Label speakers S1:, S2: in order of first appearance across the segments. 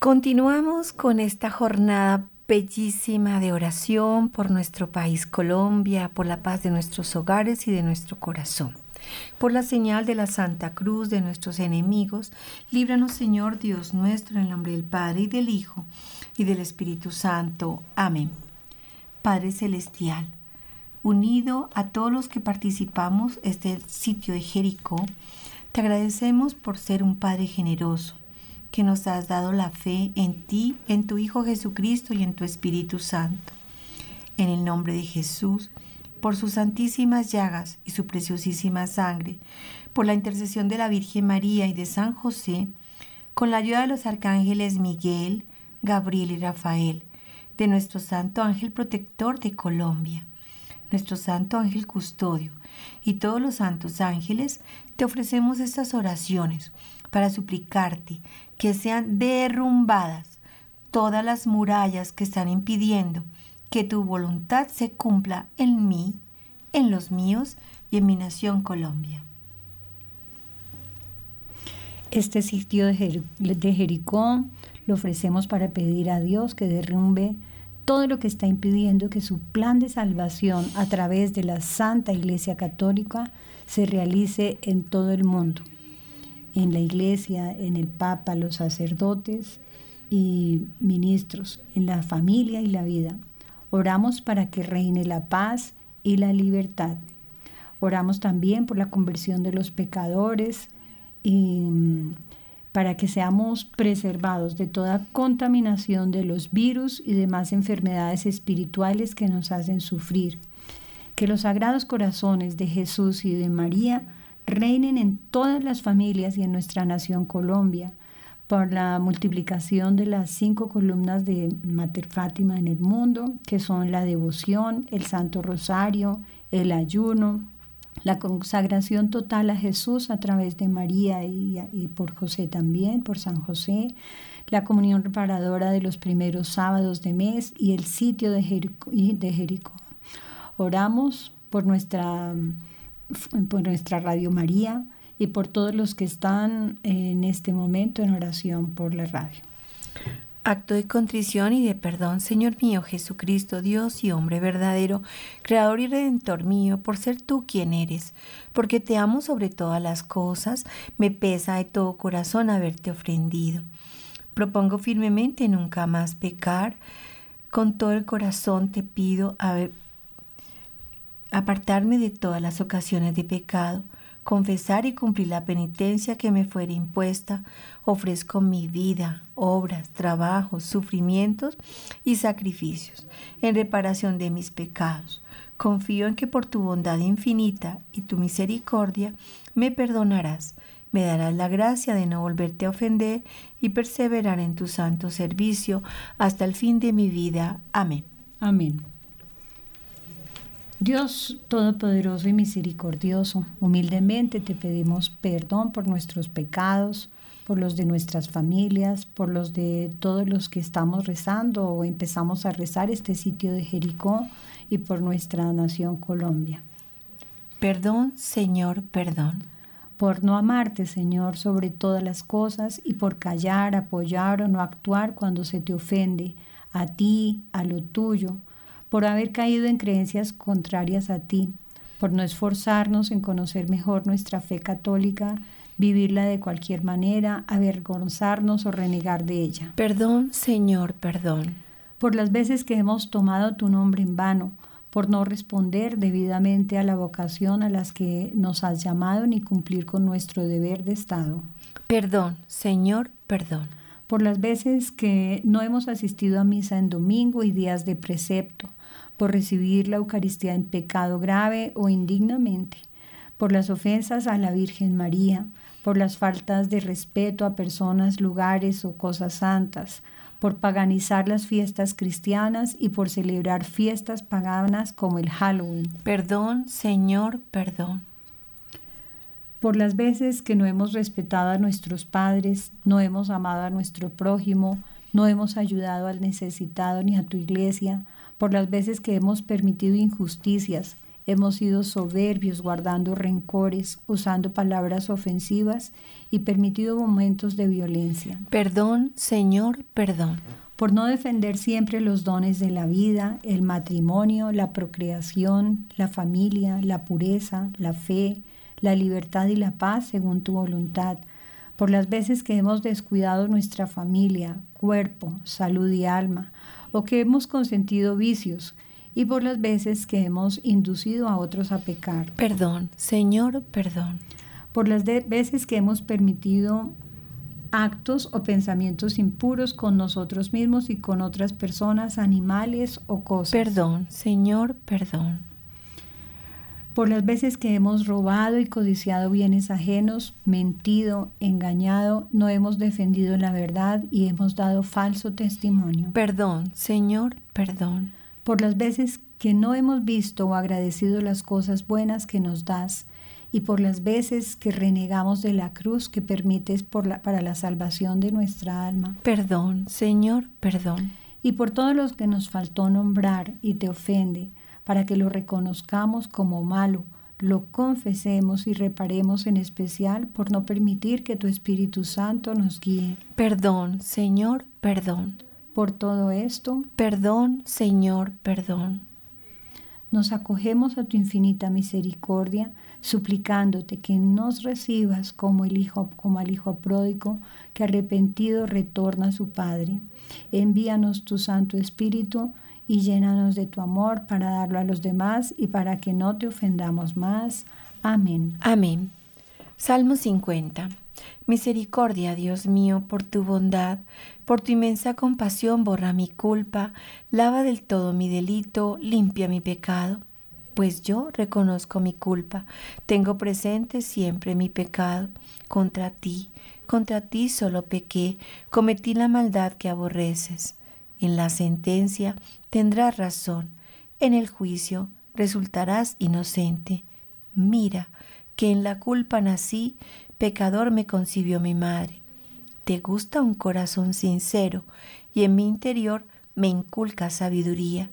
S1: Continuamos con esta jornada bellísima de oración por nuestro país Colombia, por la paz de nuestros hogares y de nuestro corazón. Por la señal de la Santa Cruz de nuestros enemigos, líbranos Señor Dios nuestro en el nombre del Padre y del Hijo y del Espíritu Santo. Amén. Padre Celestial, unido a todos los que participamos este sitio de Jericó, te agradecemos por ser un Padre generoso que nos has dado la fe en ti, en tu Hijo Jesucristo y en tu Espíritu Santo. En el nombre de Jesús, por sus santísimas llagas y su preciosísima sangre, por la intercesión de la Virgen María y de San José, con la ayuda de los arcángeles Miguel, Gabriel y Rafael, de nuestro Santo Ángel Protector de Colombia, nuestro Santo Ángel Custodio y todos los santos ángeles, te ofrecemos estas oraciones para suplicarte que sean derrumbadas todas las murallas que están impidiendo que tu voluntad se cumpla en mí, en los míos y en mi nación Colombia.
S2: Este sitio de, Jericó lo ofrecemos para pedir a Dios que derrumbe todo lo que está impidiendo que su plan de salvación a través de la Santa Iglesia Católica se realice en todo el mundo en la iglesia, en el papa, los sacerdotes y ministros, en la familia y la vida. Oramos para que reine la paz y la libertad. Oramos también por la conversión de los pecadores y mm, para que seamos preservados de toda contaminación de los virus y demás enfermedades espirituales que nos hacen sufrir. Que los sagrados corazones de Jesús y de María reinen en todas las familias y en nuestra nación Colombia, por la multiplicación de las cinco columnas de Mater Fátima en el mundo, que son la devoción, el Santo Rosario, el ayuno, la consagración total a Jesús a través de María y, por José también, por San José, la comunión reparadora de los primeros sábados de mes y el sitio de De Jericó. Oramos por nuestra por nuestra Radio María y por todos los que están en este momento en oración por la radio.
S1: Acto de contrición y de perdón, Señor mío Jesucristo, Dios y hombre verdadero, Creador y Redentor mío, por ser tú quien eres, porque te amo sobre todas las cosas, me pesa de todo corazón haberte ofendido. Propongo firmemente nunca más pecar, con todo el corazón te pido haber apartarme de todas las ocasiones de pecado, confesar y cumplir la penitencia que me fuera impuesta, ofrezco mi vida, obras, trabajos, sufrimientos y sacrificios en reparación de mis pecados. Confío en que por tu bondad infinita y tu misericordia me perdonarás, me darás la gracia de no volverte a ofender y perseverar en tu santo servicio hasta el fin de mi vida. Amén.
S2: Amén. Dios Todopoderoso y Misericordioso, humildemente te pedimos perdón por nuestros pecados, por los de nuestras familias, por los de todos los que estamos rezando o empezamos a rezar este sitio de Jericó y por nuestra nación Colombia.
S1: Perdón, Señor, perdón.
S2: Por no amarte, Señor, sobre todas las cosas y por callar, apoyar o no actuar cuando se te ofende a ti, a lo tuyo por haber caído en creencias contrarias a ti, por no esforzarnos en conocer mejor nuestra fe católica, vivirla de cualquier manera, avergonzarnos o renegar de ella.
S1: Perdón, Señor, perdón.
S2: Por las veces que hemos tomado tu nombre en vano, por no responder debidamente a la vocación a las que nos has llamado ni cumplir con nuestro deber de Estado.
S1: Perdón, Señor, perdón.
S2: Por las veces que no hemos asistido a misa en domingo y días de precepto, por recibir la Eucaristía en pecado grave o indignamente, por las ofensas a la Virgen María, por las faltas de respeto a personas, lugares o cosas santas, por paganizar las fiestas cristianas y por celebrar fiestas paganas como el Halloween.
S1: Perdón, Señor, perdón.
S2: Por las veces que no hemos respetado a nuestros padres, no hemos amado a nuestro prójimo, no hemos ayudado al necesitado ni a tu iglesia, por las veces que hemos permitido injusticias, Hemos sido soberbios guardando rencores, usando palabras ofensivas y permitido momentos de violencia.
S1: Perdón, Señor, perdón.
S2: Por no defender siempre los dones de la vida, el matrimonio, la procreación, la familia, la pureza, la fe, la libertad y la paz según tu voluntad. Por las veces que hemos descuidado nuestra familia, cuerpo, salud y alma, o que hemos consentido vicios, y por las veces que hemos inducido a otros a pecar.
S1: Perdón, Señor, perdón.
S2: Por las veces que hemos permitido actos o pensamientos impuros con nosotros mismos y con otras personas, animales o cosas.
S1: Perdón, Señor, perdón.
S2: Por las veces que hemos robado y codiciado bienes ajenos, mentido, engañado, no hemos defendido la verdad y hemos dado falso testimonio.
S1: Perdón, Señor, perdón
S2: por las veces que no hemos visto o agradecido las cosas buenas que nos das y por las veces que renegamos de la cruz que permites para la salvación de nuestra alma.
S1: Perdón, Señor, perdón.
S2: Y por todos los que nos faltó nombrar y te ofende, para que lo reconozcamos como malo, lo confesemos y reparemos en especial por no permitir que tu Espíritu Santo nos guíe.
S1: Perdón, Señor, perdón
S2: por todo esto.
S1: Perdón, Señor, perdón.
S2: Nos acogemos a tu infinita misericordia, suplicándote que nos recibas como el hijo, como al hijo pródigo que arrepentido retorna a su Padre. Envíanos tu Santo Espíritu y llénanos de tu amor para darlo a los demás y para que no te ofendamos más. Amén.
S1: Amén. Salmo 50. Misericordia, Dios mío, por tu bondad, por tu inmensa compasión, borra mi culpa, lava del todo mi delito, limpia mi pecado. Pues yo reconozco mi culpa, tengo presente siempre mi pecado. Contra ti, contra ti solo pequé, cometí la maldad que aborreces. En la sentencia tendrás razón, en el juicio resultarás inocente. Mira, que en la culpa nací, pecador me concibió mi madre. Te gusta un corazón sincero y en mi interior me inculca sabiduría.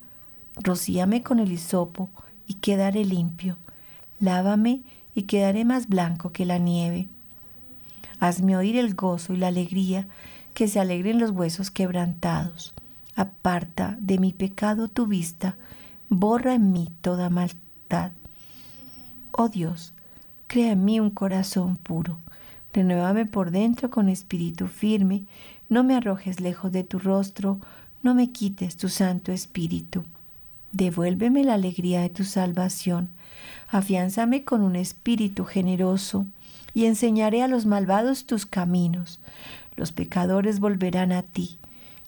S1: Rocíame con el hisopo y quedaré limpio. Lávame y quedaré más blanco que la nieve. Hazme oír el gozo y la alegría, que se alegren los huesos quebrantados. Aparta de mi pecado tu vista, borra en mí toda maldad. Oh Dios, Crea en mí un corazón puro. Renuévame por dentro con espíritu firme. No me arrojes lejos de tu rostro. No me quites tu santo espíritu. Devuélveme la alegría de tu salvación. Afiánzame con un espíritu generoso y enseñaré a los malvados tus caminos. Los pecadores volverán a ti.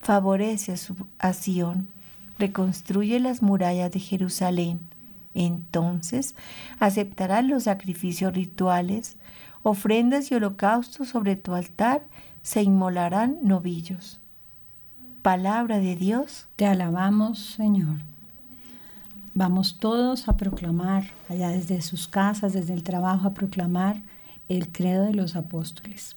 S1: favorece a Sión, reconstruye las murallas de Jerusalén entonces aceptarás los sacrificios rituales, ofrendas y holocaustos sobre tu altar, se inmolarán novillos. Palabra de Dios.
S2: Te alabamos, Señor. Vamos todos a proclamar, allá desde sus casas, desde el trabajo, a proclamar el credo de los apóstoles.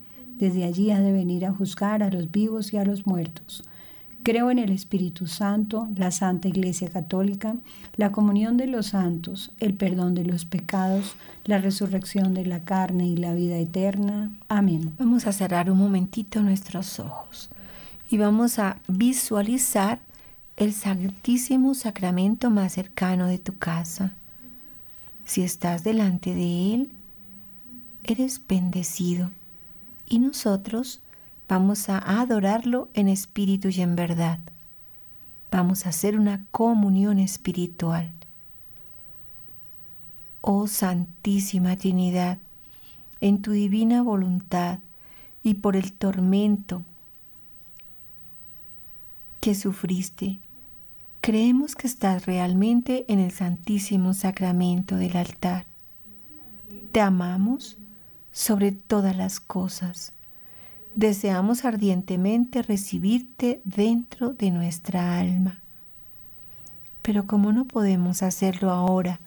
S2: Desde allí ha de venir a juzgar a los vivos y a los muertos. Creo en el Espíritu Santo, la Santa Iglesia Católica, la comunión de los santos, el perdón de los pecados, la resurrección de la carne y la vida eterna. Amén.
S1: Vamos a cerrar un momentito nuestros ojos y vamos a visualizar el Santísimo Sacramento más cercano de tu casa. Si estás delante de Él, eres bendecido y nosotros vamos a adorarlo en espíritu y en verdad. Vamos a hacer una comunión espiritual. Oh Santísima Trinidad, en tu divina voluntad y por el tormento que sufriste, creemos que estás realmente en el Santísimo Sacramento del altar. Te amamos sobre todas las cosas. Deseamos ardientemente recibirte dentro de nuestra alma. Pero como no podemos hacerlo ahora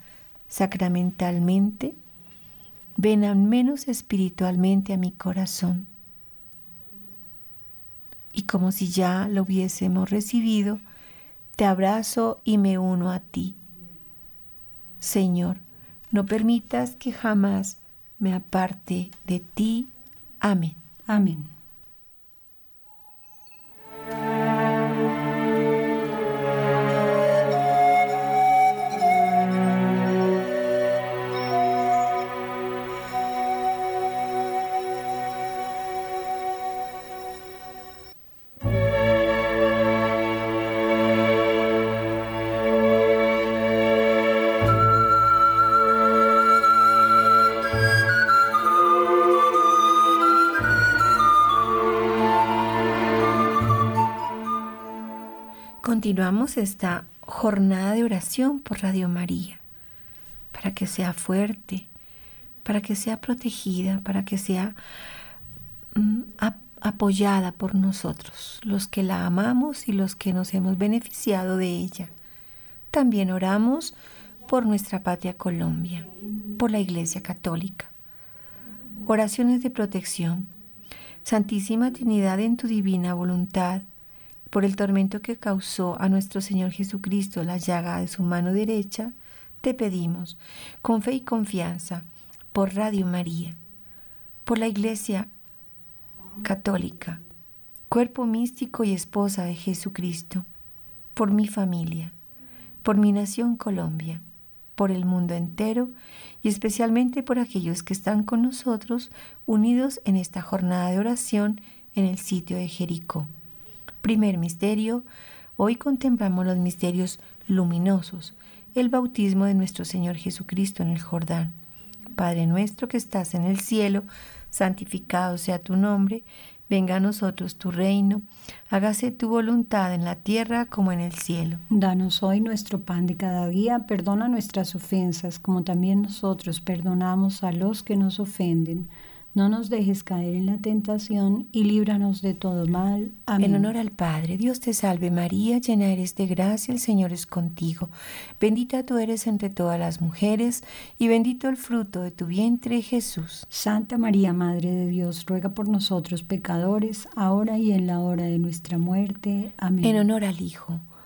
S1: sacramentalmente, ven al menos espiritualmente a mi corazón y como si ya lo hubiésemos recibido, te abrazo y me uno a ti. Señor, no permitas que jamás me aparte de ti. Amén.
S2: Amén.
S1: Continuamos esta jornada de oración por Radio María, para que sea fuerte, para que sea protegida, para que sea mm, apoyada por nosotros, los que la amamos y los que nos hemos beneficiado de ella. También oramos por nuestra patria Colombia, por la Iglesia Católica. Oraciones de protección. Santísima Trinidad en tu divina voluntad por el tormento que causó a nuestro Señor Jesucristo la llaga de su mano derecha, te pedimos, con fe y confianza, por Radio María, por la Iglesia Católica, cuerpo místico y esposa de Jesucristo, por mi familia, por mi nación Colombia, por el mundo entero y especialmente por aquellos que están con nosotros unidos en esta jornada de oración en el sitio de Jericó. Primer misterio. Hoy contemplamos los misterios luminosos, el bautismo de nuestro Señor Jesucristo en el Jordán. Padre nuestro que estás en el cielo, santificado sea tu nombre, venga a nosotros tu reino, hágase tu voluntad en la tierra como en el cielo.
S2: Danos hoy nuestro pan de cada día, perdona nuestras ofensas, como también nosotros perdonamos a los que nos ofenden no nos dejes caer en la tentación y líbranos de todo mal. Amén.
S1: En honor al Padre, Dios te salve María, llena eres de gracia, el Señor es contigo. Bendita tú eres entre todas las mujeres y bendito el fruto de tu vientre, Jesús.
S2: Santa María, Madre de Dios, ruega por nosotros pecadores, ahora y en la hora de nuestra muerte. Amén.
S1: En honor al Hijo.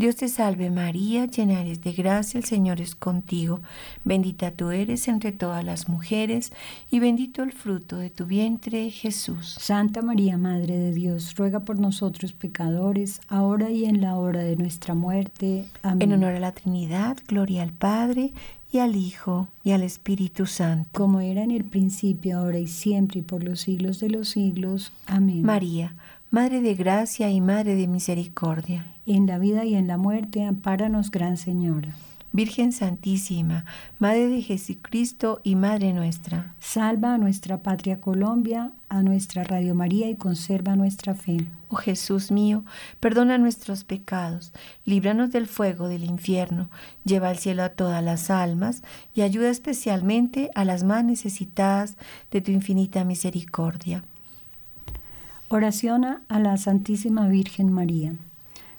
S1: Dios te salve María, llena eres de gracia, el Señor es contigo. Bendita tú eres entre todas las mujeres, y bendito el fruto de tu vientre, Jesús.
S2: Santa María, Madre de Dios, ruega por nosotros pecadores, ahora y en la hora de nuestra muerte. Amén.
S1: En honor a la Trinidad, gloria al Padre, y al Hijo, y al Espíritu Santo.
S2: Como era en el principio, ahora y siempre, y por los siglos de los siglos. Amén.
S1: María, Madre de gracia y Madre de misericordia.
S2: En la vida y en la muerte, ampáranos, Gran Señora.
S1: Virgen Santísima, Madre de Jesucristo y Madre nuestra.
S2: Salva a nuestra patria Colombia, a nuestra Radio María y conserva nuestra fe.
S1: Oh Jesús mío, perdona nuestros pecados, líbranos del fuego del infierno, lleva al cielo a todas las almas y ayuda especialmente a las más necesitadas de tu infinita misericordia.
S2: Oración a la Santísima Virgen María.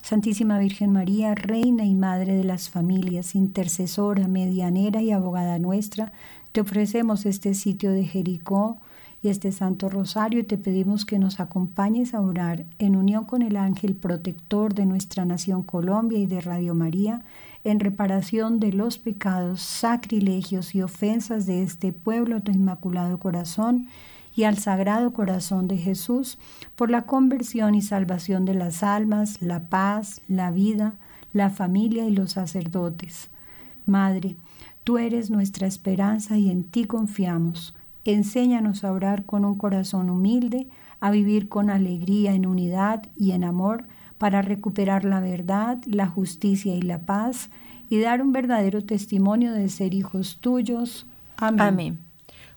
S2: Santísima Virgen María, Reina y Madre de las familias, intercesora, medianera y abogada nuestra, te ofrecemos este sitio de Jericó y este Santo Rosario te pedimos que nos acompañes a orar en unión con el ángel protector de nuestra nación Colombia y de Radio María en reparación de los pecados, sacrilegios y ofensas de este pueblo, tu inmaculado corazón, y al Sagrado Corazón de Jesús, por la conversión y salvación de las almas, la paz, la vida, la familia y los sacerdotes. Madre, tú eres nuestra esperanza y en ti confiamos. Enséñanos a orar con un corazón humilde, a vivir con alegría en unidad y en amor, para recuperar la verdad, la justicia y la paz, y dar un verdadero testimonio de ser hijos tuyos. Amén.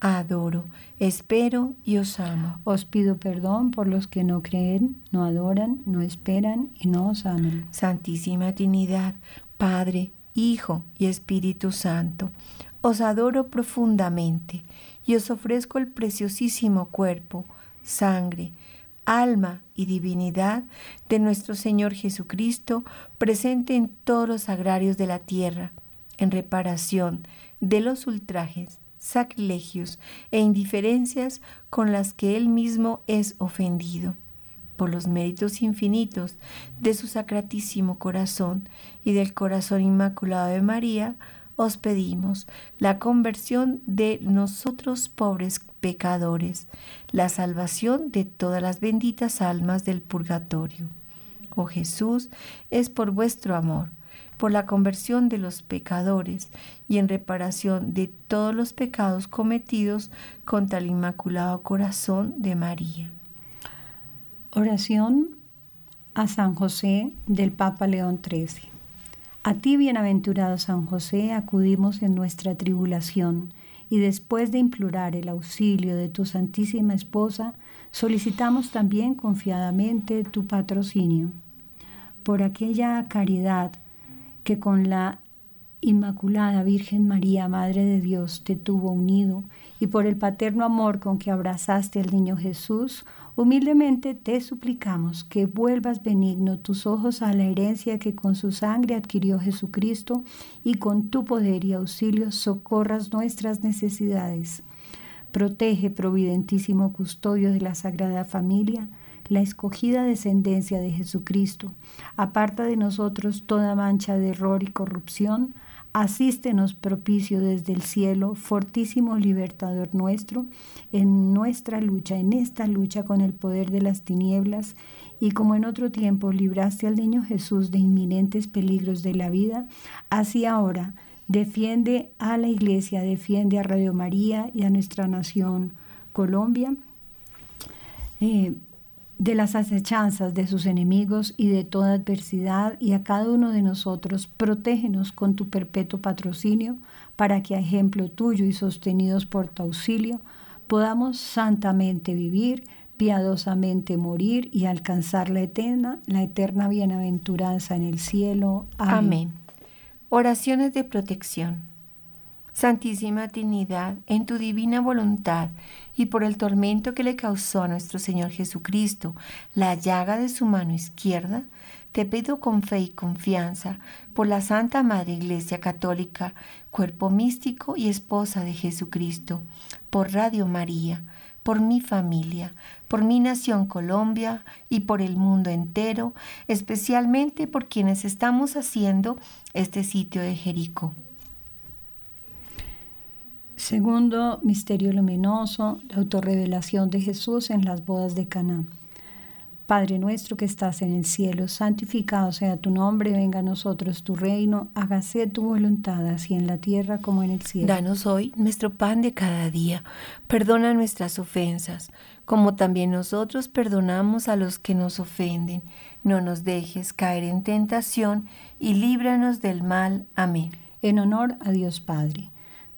S1: adoro, espero y os amo.
S2: Os pido perdón por los que no creen, no adoran, no esperan y no os aman.
S1: Santísima Trinidad, Padre, Hijo y Espíritu Santo, os adoro profundamente y os ofrezco el preciosísimo cuerpo, sangre, alma y divinidad de nuestro Señor Jesucristo, presente en todos los agrarios de la tierra, en reparación de los ultrajes, sacrilegios e indiferencias con las que Él mismo es ofendido. Por los méritos infinitos de su sacratísimo corazón y del corazón inmaculado de María, os pedimos la conversión de nosotros pobres pecadores, la salvación de todas las benditas almas del purgatorio. Oh Jesús, es por vuestro amor, por la conversión de los pecadores y en reparación de todos los pecados cometidos contra el Inmaculado Corazón de María.
S2: Oración a San José del Papa León XIII. A ti, bienaventurado San José, acudimos en nuestra tribulación y después de implorar el auxilio de tu Santísima Esposa, solicitamos también confiadamente tu patrocinio. Por aquella caridad que con la Inmaculada Virgen María, Madre de Dios, te tuvo unido, y por el paterno amor con que abrazaste al niño Jesús, humildemente te suplicamos que vuelvas benigno tus ojos a la herencia que con su sangre adquirió Jesucristo, y con tu poder y auxilio socorras nuestras necesidades. Protege, providentísimo custodio de la Sagrada Familia, la escogida descendencia de Jesucristo. Aparta de nosotros toda mancha de error y corrupción, Asístenos propicio desde el cielo, fortísimo libertador nuestro, en nuestra lucha, en esta lucha con el poder de las tinieblas, y como en otro tiempo libraste al niño Jesús de inminentes peligros de la vida, así ahora defiende a la iglesia, defiende a Radio María y a nuestra nación Colombia. Eh, de las acechanzas de sus enemigos y de toda adversidad, y a cada uno de nosotros, protégenos con tu perpetuo patrocinio, para que a ejemplo tuyo y sostenidos por tu auxilio, podamos santamente vivir, piadosamente morir y alcanzar la eterna, la eterna bienaventuranza en el cielo.
S1: Amén. Amén. Oraciones de protección. Santísima Trinidad, en tu divina voluntad y por el tormento que le causó a nuestro Señor Jesucristo la llaga de su mano izquierda, te pido con fe y confianza por la Santa Madre Iglesia Católica, cuerpo místico y esposa de Jesucristo, por Radio María, por mi familia, por mi nación Colombia y por el mundo entero, especialmente por quienes estamos haciendo este sitio de Jericó.
S2: Segundo misterio luminoso, la autorrevelación de Jesús en las bodas de Caná. Padre nuestro que estás en el cielo, santificado sea tu nombre, venga a nosotros tu reino, hágase tu voluntad, así en la tierra como en el cielo.
S1: Danos hoy nuestro pan de cada día, perdona nuestras ofensas, como también nosotros perdonamos a los que nos ofenden. No nos dejes caer en tentación y líbranos del mal. Amén.
S2: En honor a Dios Padre.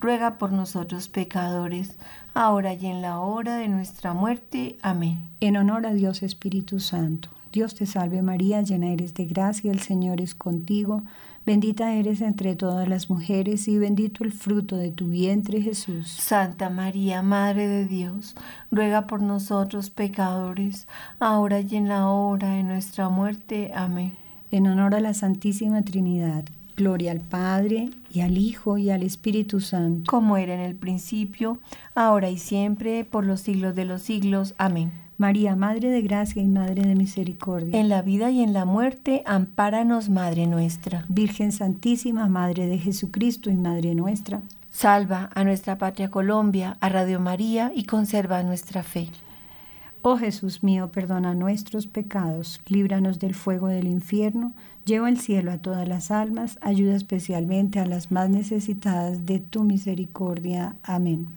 S1: ruega por nosotros pecadores, ahora y en la hora de nuestra muerte. Amén.
S2: En honor a Dios Espíritu Santo. Dios te salve María, llena eres de gracia, el Señor es contigo. Bendita eres entre todas las mujeres y bendito el fruto de tu vientre Jesús.
S1: Santa María, Madre de Dios, ruega por nosotros pecadores, ahora y en la hora de nuestra muerte. Amén.
S2: En honor a la Santísima Trinidad Gloria al Padre, y al Hijo, y al Espíritu Santo.
S1: Como era en el principio, ahora y siempre, por los siglos de los siglos. Amén.
S2: María, Madre de Gracia y Madre de Misericordia.
S1: En la vida y en la muerte, ampáranos, Madre nuestra.
S2: Virgen Santísima, Madre de Jesucristo y Madre nuestra.
S1: Salva a nuestra patria Colombia, a Radio María y conserva nuestra fe.
S2: Oh Jesús mío, perdona nuestros pecados, líbranos del fuego del infierno, lleva al cielo a todas las almas, ayuda especialmente a las más necesitadas de tu misericordia. Amén.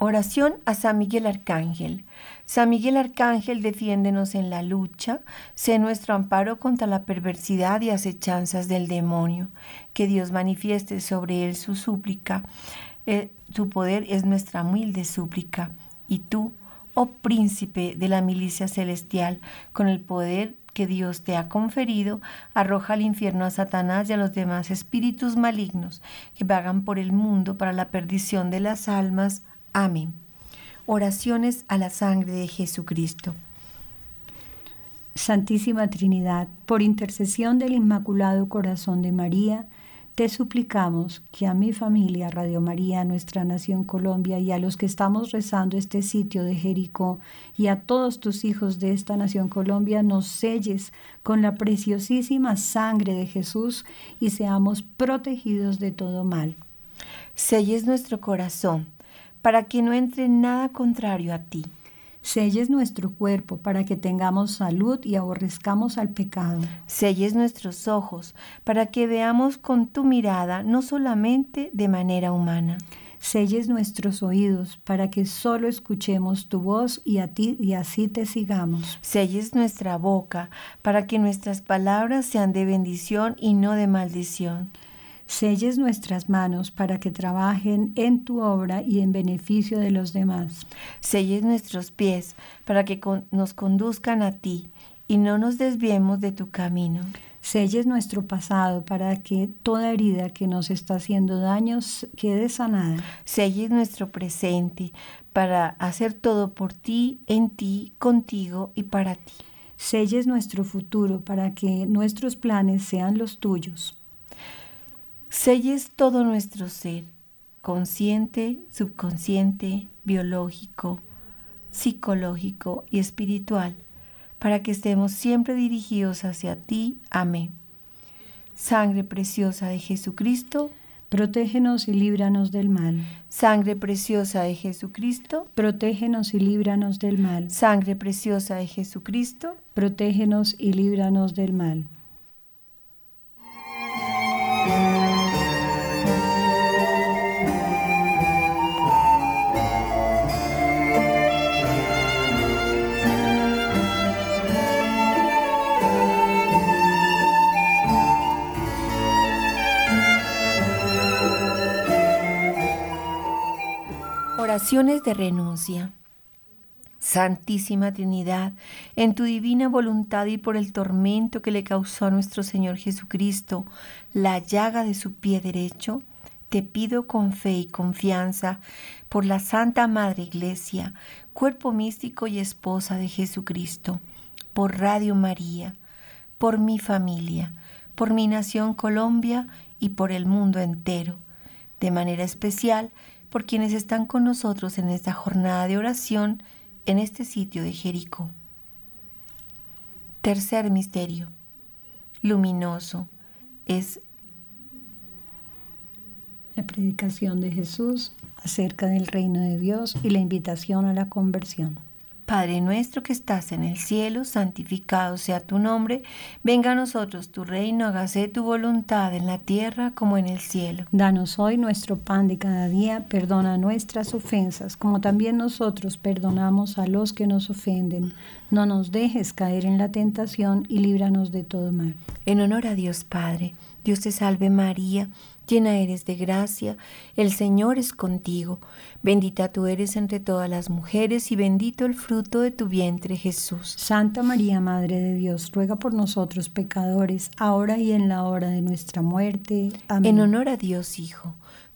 S1: Oración a San Miguel Arcángel. San Miguel Arcángel, defiéndenos en la lucha, sé nuestro amparo contra la perversidad y acechanzas del demonio. Que Dios manifieste sobre él su súplica eh, tu poder es nuestra humilde súplica. Y tú, oh príncipe de la milicia celestial, con el poder que Dios te ha conferido, arroja al infierno a Satanás y a los demás espíritus malignos que vagan por el mundo para la perdición de las almas. Amén. Oraciones a la sangre de Jesucristo.
S2: Santísima Trinidad, por intercesión del Inmaculado Corazón de María, te suplicamos que a mi familia, Radio María, nuestra nación Colombia y a los que estamos rezando este sitio de Jericó y a todos tus hijos de esta nación Colombia, nos selles con la preciosísima sangre de Jesús y seamos protegidos de todo mal.
S1: Selles nuestro corazón para que no entre nada contrario a ti
S2: Selles nuestro cuerpo para que tengamos salud y aborrezcamos al pecado.
S1: Selles nuestros ojos para que veamos con tu mirada, no solamente de manera humana.
S2: Selles nuestros oídos para que solo escuchemos tu voz y a ti y así te sigamos.
S1: Selles nuestra boca para que nuestras palabras sean de bendición y no de maldición
S2: selles nuestras manos para que trabajen en tu obra y en beneficio de los demás.
S1: Selles nuestros pies para que nos conduzcan a ti y no nos desviemos de tu camino.
S2: Selles nuestro pasado para que toda herida que nos está haciendo daños quede sanada.
S1: Selles nuestro presente para hacer todo por ti, en ti, contigo y para ti.
S2: Selles nuestro futuro para que nuestros planes sean los tuyos.
S1: Selles todo nuestro ser, consciente, subconsciente, biológico, psicológico y espiritual, para que estemos siempre dirigidos hacia ti. Amén. Sangre preciosa de Jesucristo,
S2: protégenos y líbranos del mal.
S1: Sangre preciosa de Jesucristo,
S2: protégenos y líbranos del mal.
S1: Sangre preciosa de Jesucristo,
S2: protégenos y líbranos del mal.
S1: Oraciones de renuncia. Santísima Trinidad, en tu divina voluntad y por el tormento que le causó a nuestro Señor Jesucristo la llaga de su pie derecho, te pido con fe y confianza por la Santa Madre Iglesia, cuerpo místico y esposa de Jesucristo, por Radio María, por mi familia, por mi nación Colombia y por el mundo entero. De manera especial, por quienes están con nosotros en esta jornada de oración en este sitio de Jericó. Tercer misterio, luminoso, es
S2: la predicación de Jesús acerca del reino de Dios y la invitación a la conversión.
S1: Padre nuestro que estás en el cielo, santificado sea tu nombre, venga a nosotros tu reino, hágase tu voluntad en la tierra como en el cielo.
S2: Danos hoy nuestro pan de cada día, perdona nuestras ofensas, como también nosotros perdonamos a los que nos ofenden. No nos dejes caer en la tentación y líbranos de todo mal.
S1: En honor a Dios Padre, Dios te salve María llena eres de gracia, el Señor es contigo, bendita tú eres entre todas las mujeres y bendito el fruto de tu vientre Jesús.
S2: Santa María, Madre de Dios, ruega por nosotros pecadores, ahora y en la hora de nuestra muerte. Amén.
S1: En honor a Dios Hijo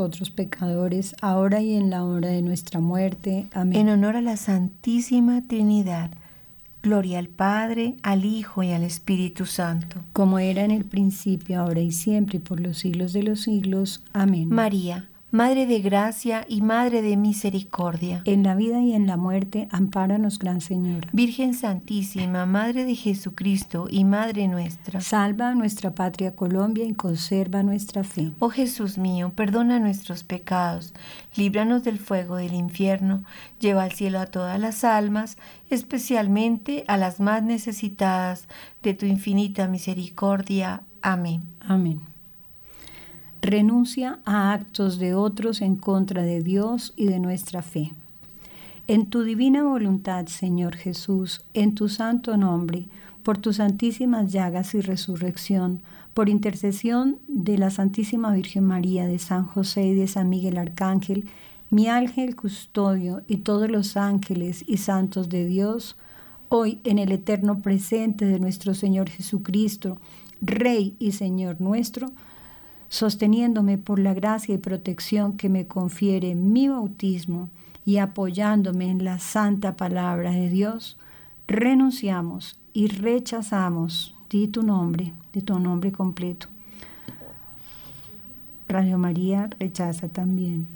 S2: nosotros pecadores, ahora y en la hora de nuestra muerte. Amén.
S1: En honor a la Santísima Trinidad. Gloria al Padre, al Hijo y al Espíritu Santo.
S2: Como era en el principio, ahora y siempre, y por los siglos de los siglos. Amén.
S1: María Madre de gracia y Madre de misericordia.
S2: En la vida y en la muerte, ampáranos, Gran Señor.
S1: Virgen Santísima, Madre de Jesucristo y Madre nuestra.
S2: Salva a nuestra patria Colombia y conserva nuestra fe.
S1: Oh Jesús mío, perdona nuestros pecados, líbranos del fuego del infierno, lleva al cielo a todas las almas, especialmente a las más necesitadas de tu infinita misericordia. Amén.
S2: Amén renuncia a actos de otros en contra de Dios y de nuestra fe. En tu divina voluntad, Señor Jesús, en tu santo nombre, por tus santísimas llagas y resurrección, por intercesión de la Santísima Virgen María, de San José y de San Miguel Arcángel, mi ángel custodio y todos los ángeles y santos de Dios, hoy en el eterno presente de nuestro Señor Jesucristo, Rey y Señor nuestro, sosteniéndome por la gracia y protección que me confiere mi bautismo y apoyándome en la santa palabra de Dios, renunciamos y rechazamos, di tu nombre, de tu nombre completo. Radio María rechaza también.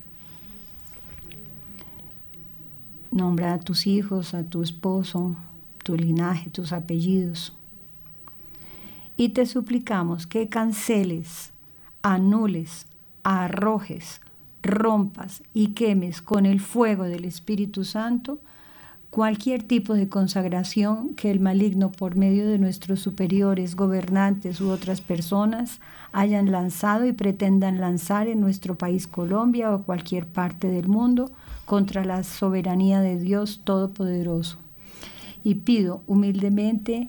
S2: Nombra a tus hijos, a tu esposo, tu linaje, tus apellidos. Y te suplicamos que canceles anules, arrojes, rompas y quemes con el fuego del Espíritu Santo cualquier tipo de consagración que el maligno por medio de nuestros superiores, gobernantes u otras personas hayan lanzado y pretendan lanzar en nuestro país Colombia o cualquier parte del mundo contra la soberanía de Dios Todopoderoso. Y pido humildemente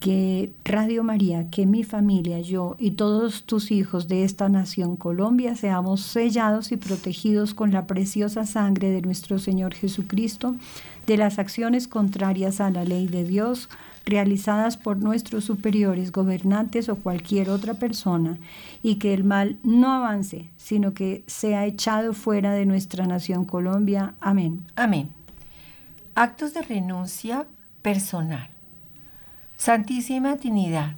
S2: que Radio María, que mi familia, yo y todos tus hijos de esta nación Colombia seamos sellados y protegidos con la preciosa sangre de nuestro Señor Jesucristo de las acciones contrarias a la ley de Dios realizadas por nuestros superiores, gobernantes o cualquier otra persona, y que el mal no avance, sino que sea echado fuera de nuestra nación Colombia. Amén.
S1: Amén. Actos de renuncia personal. Santísima Trinidad,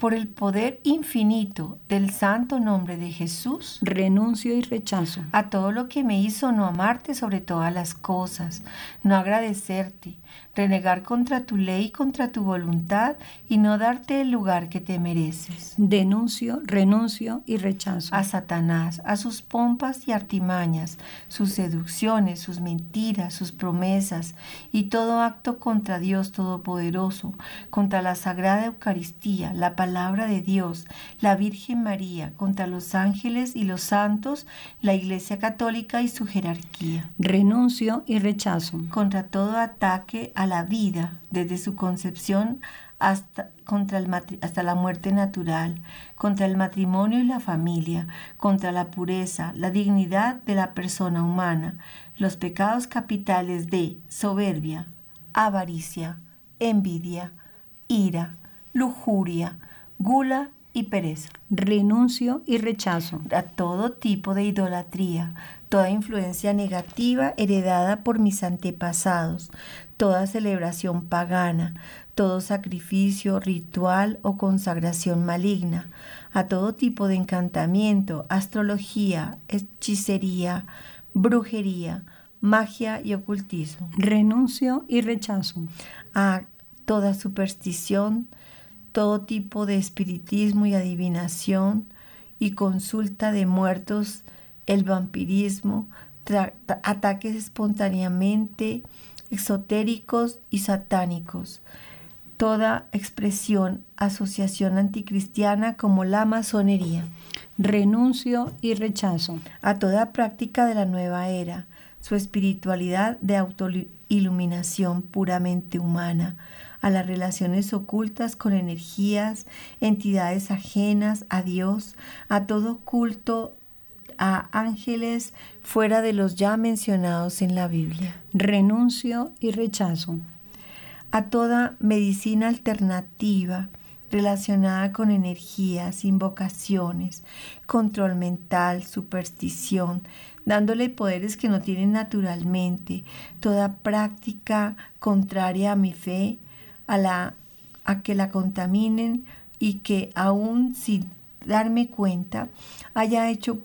S1: por el poder infinito del santo nombre de Jesús,
S2: renuncio y rechazo
S1: a todo lo que me hizo no amarte sobre todas las cosas, no agradecerte, renegar contra tu ley, contra tu voluntad y no darte el lugar que te mereces.
S2: Denuncio, renuncio y rechazo.
S1: A Satanás, a sus pompas y artimañas, sus seducciones, sus mentiras, sus promesas y todo acto contra Dios Todopoderoso, contra la Sagrada Eucaristía, la palabra de Dios, la Virgen María, contra los ángeles y los santos, la Iglesia Católica y su jerarquía.
S2: Renuncio y rechazo.
S1: Contra todo ataque a la vida desde su concepción hasta, contra el, hasta la muerte natural, contra el matrimonio y la familia, contra la pureza, la dignidad de la persona humana, los pecados capitales de soberbia, avaricia, envidia, ira, lujuria, gula y pereza.
S2: Renuncio y rechazo.
S1: A todo tipo de idolatría, toda influencia negativa heredada por mis antepasados, toda celebración pagana, todo sacrificio, ritual o consagración maligna, a todo tipo de encantamiento, astrología, hechicería, brujería, magia y ocultismo.
S2: Renuncio y rechazo.
S1: A toda superstición, todo tipo de espiritismo y adivinación y consulta de muertos, el vampirismo, ataques espontáneamente exotéricos y satánicos, toda expresión, asociación anticristiana como la masonería.
S2: Renuncio y rechazo
S1: a toda práctica de la nueva era, su espiritualidad de autoiluminación puramente humana, a las relaciones ocultas con energías, entidades ajenas a Dios, a todo culto a ángeles fuera de los ya mencionados en la Biblia.
S2: Renuncio y rechazo.
S1: A toda medicina alternativa relacionada con energías, invocaciones, control mental, superstición, dándole poderes que no tienen naturalmente, toda práctica contraria a mi fe, a, la, a que la contaminen y que aún sin darme cuenta haya hecho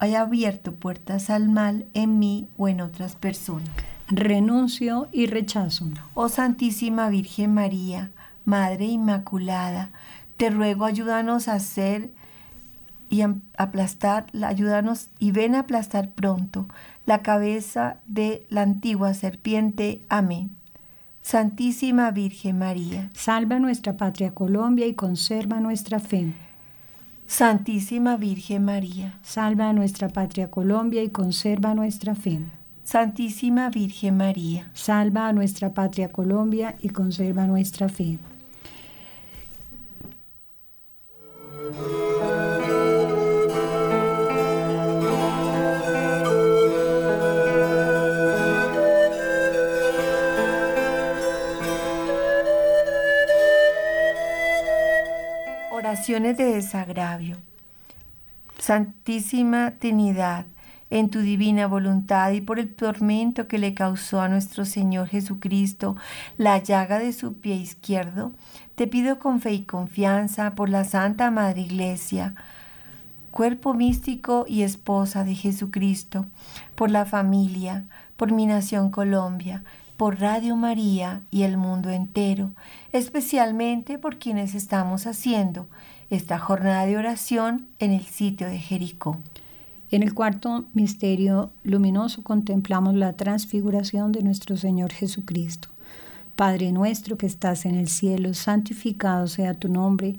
S1: haya abierto puertas al mal en mí o en otras personas.
S2: Renuncio y rechazo.
S1: Oh Santísima Virgen María, Madre Inmaculada, te ruego ayúdanos a hacer y aplastar, ayúdanos y ven a aplastar pronto la cabeza de la antigua serpiente. Amén. Santísima Virgen María,
S2: salva nuestra patria Colombia y conserva nuestra fe.
S1: Santísima Virgen María,
S2: salva a nuestra patria Colombia y conserva nuestra fe.
S1: Santísima Virgen María,
S2: salva a nuestra patria Colombia y conserva nuestra fe.
S1: De desagravio. Santísima Trinidad, en tu divina voluntad y por el tormento que le causó a nuestro Señor Jesucristo la llaga de su pie izquierdo, te pido con fe y confianza por la Santa Madre Iglesia, cuerpo místico y esposa de Jesucristo, por la familia, por mi nación Colombia, por Radio María y el mundo entero, especialmente por quienes estamos haciendo esta jornada de oración en el sitio de Jericó.
S2: En el cuarto misterio luminoso contemplamos la transfiguración de nuestro Señor Jesucristo. Padre nuestro que estás en el cielo, santificado sea tu nombre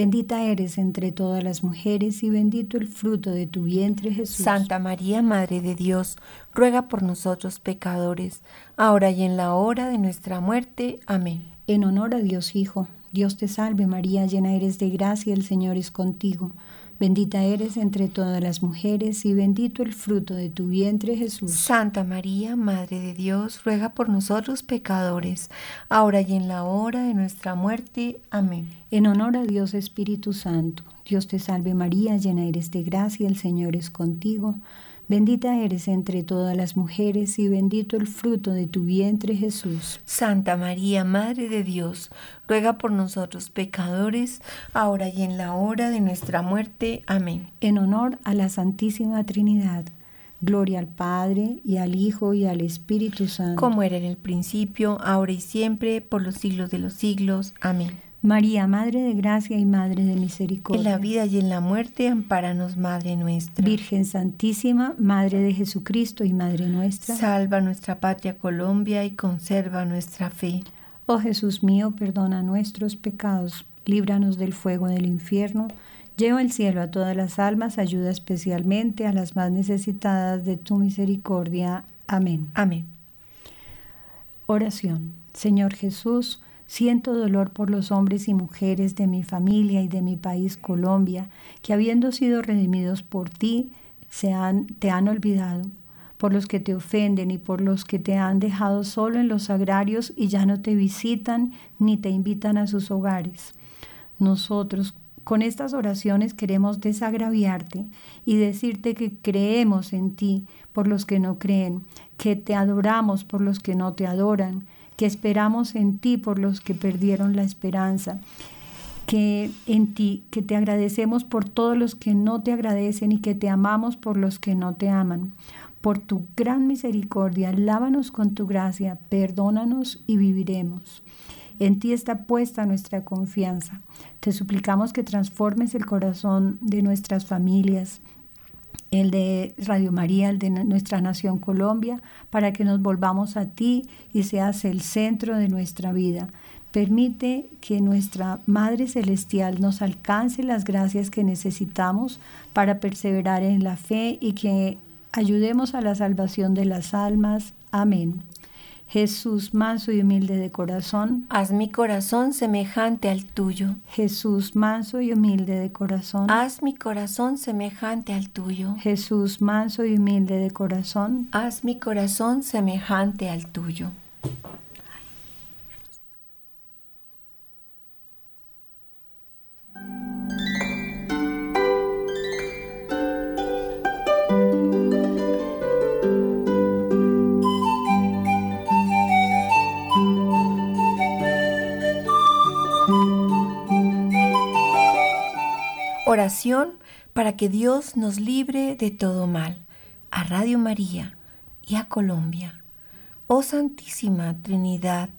S2: Bendita eres entre todas las mujeres y bendito el fruto de tu vientre Jesús.
S1: Santa María, Madre de Dios, ruega por nosotros pecadores, ahora y en la hora de nuestra muerte. Amén.
S2: En honor a Dios Hijo, Dios te salve María, llena eres de gracia, el Señor es contigo. Bendita eres entre todas las mujeres y bendito el fruto de tu vientre Jesús.
S1: Santa María, Madre de Dios, ruega por nosotros pecadores, ahora y en la hora de nuestra muerte. Amén.
S2: En honor a Dios Espíritu Santo, Dios te salve María, llena eres de gracia, el Señor es contigo. Bendita eres entre todas las mujeres y bendito el fruto de tu vientre Jesús.
S1: Santa María, Madre de Dios, ruega por nosotros pecadores, ahora y en la hora de nuestra muerte. Amén.
S2: En honor a la Santísima Trinidad. Gloria al Padre y al Hijo y al Espíritu Santo.
S1: Como era en el principio, ahora y siempre, por los siglos de los siglos. Amén.
S2: María, Madre de Gracia y Madre de Misericordia.
S1: En la vida y en la muerte, ampáranos, Madre nuestra.
S2: Virgen Santísima, Madre de Jesucristo y Madre nuestra.
S1: Salva nuestra patria Colombia y conserva nuestra fe.
S2: Oh Jesús mío, perdona nuestros pecados, líbranos del fuego del infierno, lleva al cielo a todas las almas, ayuda especialmente a las más necesitadas de tu misericordia. Amén.
S1: Amén.
S2: Oración. Señor Jesús, siento dolor por los hombres y mujeres de mi familia y de mi país Colombia, que habiendo sido redimidos por ti, se han, te han olvidado, por los que te ofenden y por los que te han dejado solo en los agrarios y ya no te visitan ni te invitan a sus hogares. Nosotros, con estas oraciones queremos desagraviarte y decirte que creemos en ti por los que no creen, que te adoramos por los que no te adoran, que esperamos en ti por los que perdieron la esperanza, que en ti, que te agradecemos por todos los que no te agradecen y que te amamos por los que no te aman. Por tu gran misericordia, lávanos con tu gracia, perdónanos y viviremos. En ti está puesta nuestra confianza. Te suplicamos que transformes el corazón de nuestras familias, el de Radio María, el de nuestra nación Colombia, para que nos volvamos a ti y seas el centro de nuestra vida. Permite que nuestra Madre Celestial nos alcance las gracias que necesitamos para perseverar en la fe y que ayudemos a la salvación de las almas. Amén. Jesús manso y humilde de corazón,
S1: haz mi corazón semejante al tuyo.
S2: Jesús manso y humilde de corazón,
S1: haz mi corazón semejante al tuyo.
S2: Jesús manso y humilde de corazón,
S1: haz mi corazón semejante al tuyo. Para que Dios nos libre de todo mal. A Radio María y a Colombia. Oh Santísima Trinidad,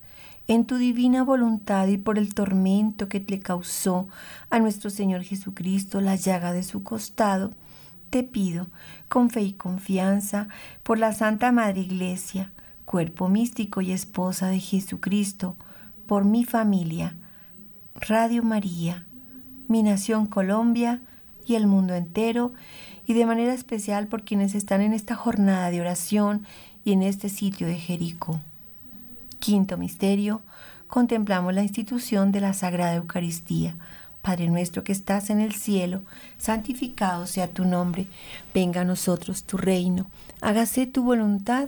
S1: en tu divina voluntad y por el tormento que le causó a nuestro Señor Jesucristo la llaga de su costado, te pido, con fe y confianza, por la Santa Madre Iglesia, cuerpo místico y esposa de Jesucristo, por mi familia, Radio María, mi nación Colombia y el mundo entero, y de manera especial por quienes están en esta jornada de oración y en este sitio de Jericó. Quinto misterio, contemplamos la institución de la Sagrada Eucaristía. Padre nuestro que estás en el cielo, santificado sea tu nombre, venga a nosotros tu reino, hágase tu voluntad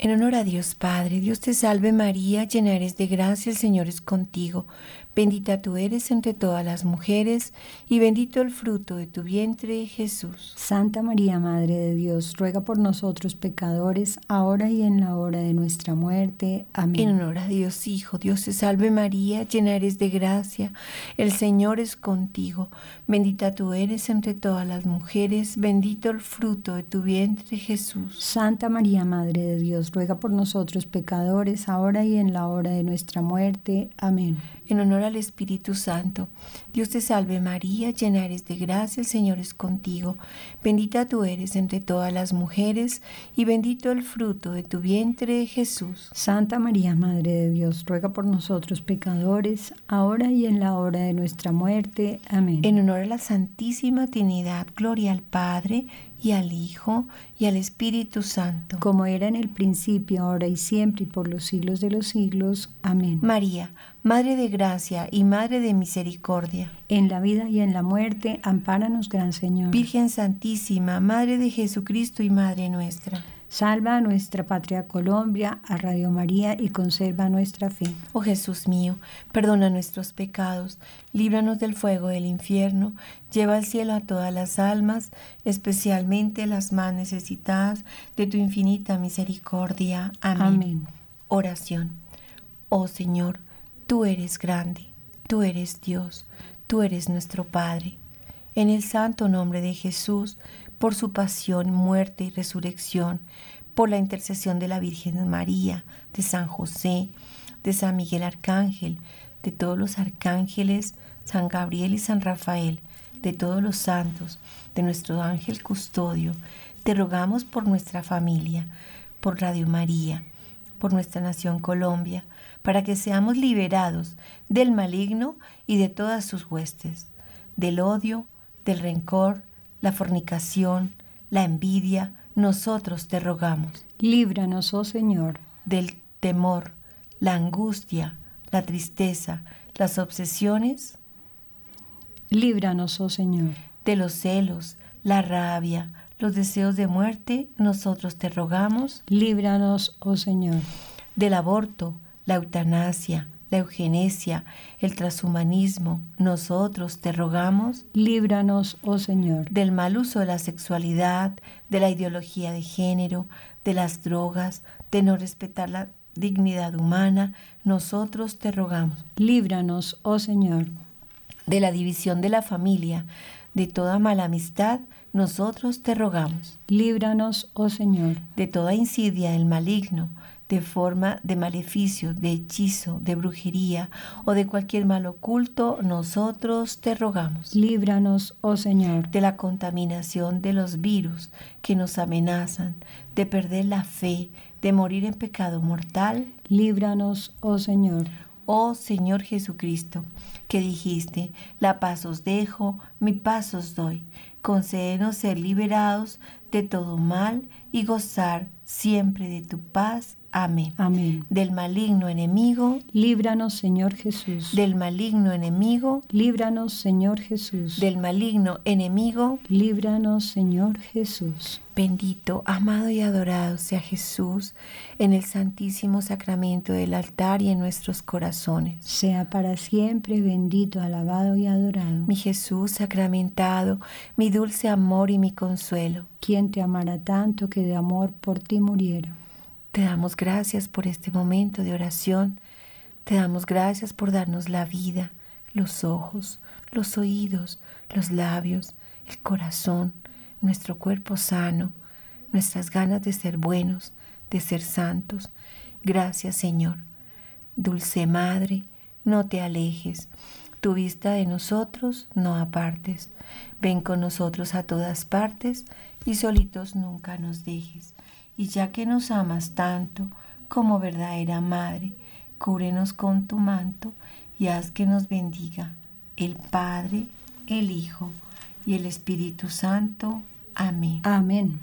S1: En honor a Dios Padre, Dios te salve María, llena eres de gracia, el Señor es contigo. Bendita tú eres entre todas las mujeres, y bendito el fruto de tu vientre, Jesús.
S2: Santa María, Madre de Dios, ruega por nosotros pecadores, ahora y en la hora de nuestra muerte. Amén.
S1: En honor a Dios Hijo, Dios te salve María, llena eres de gracia, el Señor es contigo. Bendita tú eres entre todas las mujeres, bendito el fruto de tu vientre, Jesús.
S2: Santa María, Madre de Dios, ruega por nosotros pecadores, ahora y en la hora de nuestra muerte. Amén
S1: en honor al Espíritu Santo. Dios te salve María, llena eres de gracia, el Señor es contigo. Bendita tú eres entre todas las mujeres, y bendito el fruto de tu vientre, Jesús.
S2: Santa María, Madre de Dios, ruega por nosotros pecadores, ahora y en la hora de nuestra muerte. Amén.
S1: En honor a la Santísima Trinidad, gloria al Padre, y al Hijo, y al Espíritu Santo.
S2: Como era en el principio, ahora y siempre, y por los siglos de los siglos. Amén.
S1: María, Madre de gracia y Madre de misericordia.
S2: En la vida y en la muerte, ampáranos, Gran Señor.
S1: Virgen Santísima, Madre de Jesucristo y Madre nuestra.
S2: Salva a nuestra patria Colombia, a Radio María y conserva nuestra fe.
S1: Oh Jesús mío, perdona nuestros pecados, líbranos del fuego del infierno, lleva al cielo a todas las almas, especialmente las más necesitadas de tu infinita misericordia. Amén. Amén. Oración. Oh Señor, Tú eres grande, tú eres Dios, tú eres nuestro Padre. En el santo nombre de Jesús, por su pasión, muerte y resurrección, por la intercesión de la Virgen María, de San José, de San Miguel Arcángel, de todos los arcángeles, San Gabriel y San Rafael, de todos los santos, de nuestro ángel custodio, te rogamos por nuestra familia, por Radio María, por nuestra nación Colombia, para que seamos liberados del maligno y de todas sus huestes, del odio, del rencor, la fornicación, la envidia, nosotros te rogamos.
S2: Líbranos, oh Señor,
S1: del temor, la angustia, la tristeza, las obsesiones.
S2: Líbranos, oh Señor,
S1: de los celos, la rabia, los deseos de muerte, nosotros te rogamos.
S2: Líbranos, oh Señor,
S1: del aborto, la eutanasia, la eugenesia, el transhumanismo, nosotros te rogamos.
S2: Líbranos, oh Señor,
S1: del mal uso de la sexualidad, de la ideología de género, de las drogas, de no respetar la dignidad humana, nosotros te rogamos.
S2: Líbranos, oh Señor,
S1: de la división de la familia, de toda mala amistad, nosotros te rogamos.
S2: Líbranos, oh Señor,
S1: de toda insidia del maligno, de forma de maleficio, de hechizo, de brujería o de cualquier mal oculto, nosotros te rogamos.
S2: Líbranos, oh Señor,
S1: de la contaminación de los virus que nos amenazan, de perder la fe, de morir en pecado mortal.
S2: Líbranos, oh Señor.
S1: Oh Señor Jesucristo, que dijiste, la paz os dejo, mi paz os doy. Concédenos ser liberados de todo mal y gozar siempre de tu paz Amén.
S2: Amén.
S1: Del maligno enemigo,
S2: líbranos, Señor Jesús.
S1: Del maligno enemigo,
S2: líbranos, Señor Jesús.
S1: Del maligno enemigo,
S2: líbranos, Señor Jesús.
S1: Bendito, amado y adorado sea Jesús en el santísimo sacramento del altar y en nuestros corazones.
S2: Sea para siempre bendito, alabado y adorado.
S1: Mi Jesús sacramentado, mi dulce amor y mi consuelo.
S2: Quien te amará tanto que de amor por ti muriera.
S1: Te damos gracias por este momento de oración. Te damos gracias por darnos la vida, los ojos, los oídos, los labios, el corazón, nuestro cuerpo sano, nuestras ganas de ser buenos, de ser santos. Gracias Señor. Dulce Madre, no te alejes. Tu vista de nosotros no apartes. Ven con nosotros a todas partes y solitos nunca nos dejes y ya que nos amas tanto como verdadera madre, cúbrenos con tu manto y haz que nos bendiga el Padre, el Hijo y el Espíritu Santo. Amén.
S2: Amén.